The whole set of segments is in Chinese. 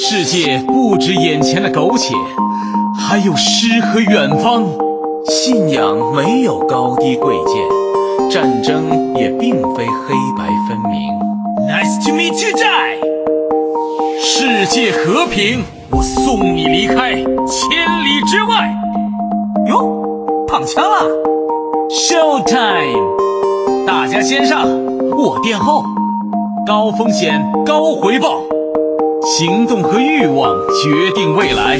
世界不止眼前的苟且，还有诗和远方。信仰没有高低贵贱，战争也并非黑白分明。Nice to meet you, Die。世界和平，我送你离开千里之外。哟，躺枪了！Show time！大家先上，我殿后。高风险，高回报。行动和欲望决定未来，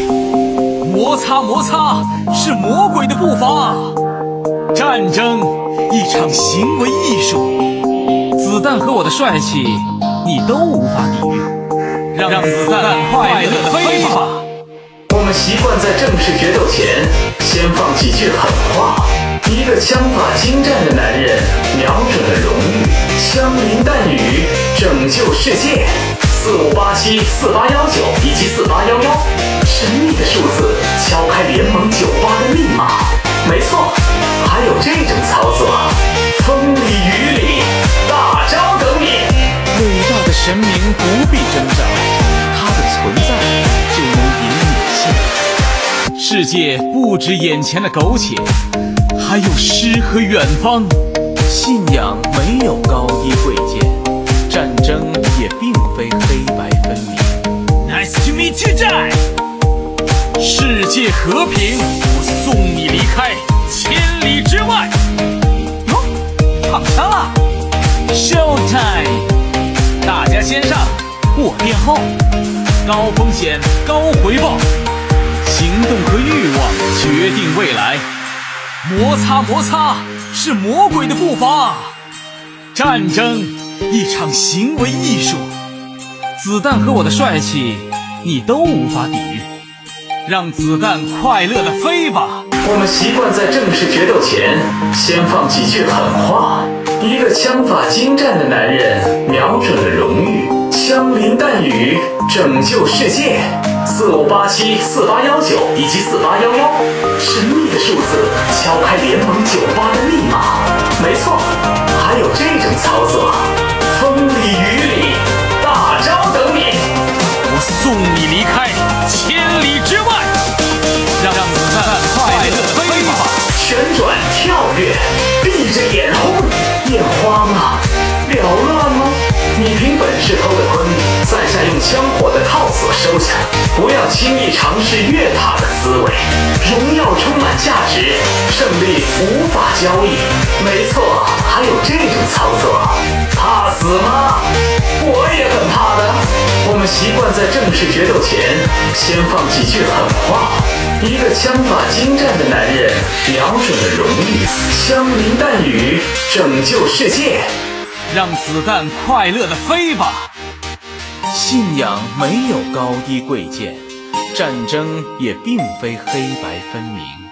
摩擦摩擦是魔鬼的步伐。战争一场行为艺术，子弹和我的帅气你都无法抵御。让子弹快乐的飞吧。我们习惯在正式决斗前先放几句狠话。一个枪法精湛的男人，瞄准了荣誉，枪林弹雨，拯救世界。四五八七四八幺九以及四八幺幺，神秘的数字敲开联盟酒吧的密码。没错，还有这种操作，风里雨里，大招等你。伟大的神明不必挣扎，他的存在就能引你信来。世界不止眼前的苟且，还有诗和远方。信仰没有高低贵贱。和平，我送你离开千里之外。哟，躺枪了！Show time！大家先上，我殿后。高风险，高回报。行动和欲望决定未来。摩擦摩擦是魔鬼的步伐。战争。一场行为艺术，子弹和我的帅气，你都无法抵御。让子弹快乐的飞吧。我们习惯在正式决斗前先放几句狠话。一个枪法精湛的男人，瞄准了荣誉，枪林弹雨，拯救世界。四五八七四八幺九以及四八幺幺，神秘的数字敲开联盟酒吧的密码。没错，还有这种操作。风里雨里，闭着眼轰，眼花吗？缭乱吗？你凭本事偷的坤，在下用枪火的套索收下。不要轻易尝试越塔的滋味，荣耀充满价值，胜利无法交易。没错，还有这种操作。怕死吗？我也很怕的。我们习惯在正式决斗前先放几句狠话。一个枪法精湛的男人，瞄准了荣誉，枪林弹雨，拯救世界。让子弹快乐的飞吧。信仰没有高低贵贱，战争也并非黑白分明。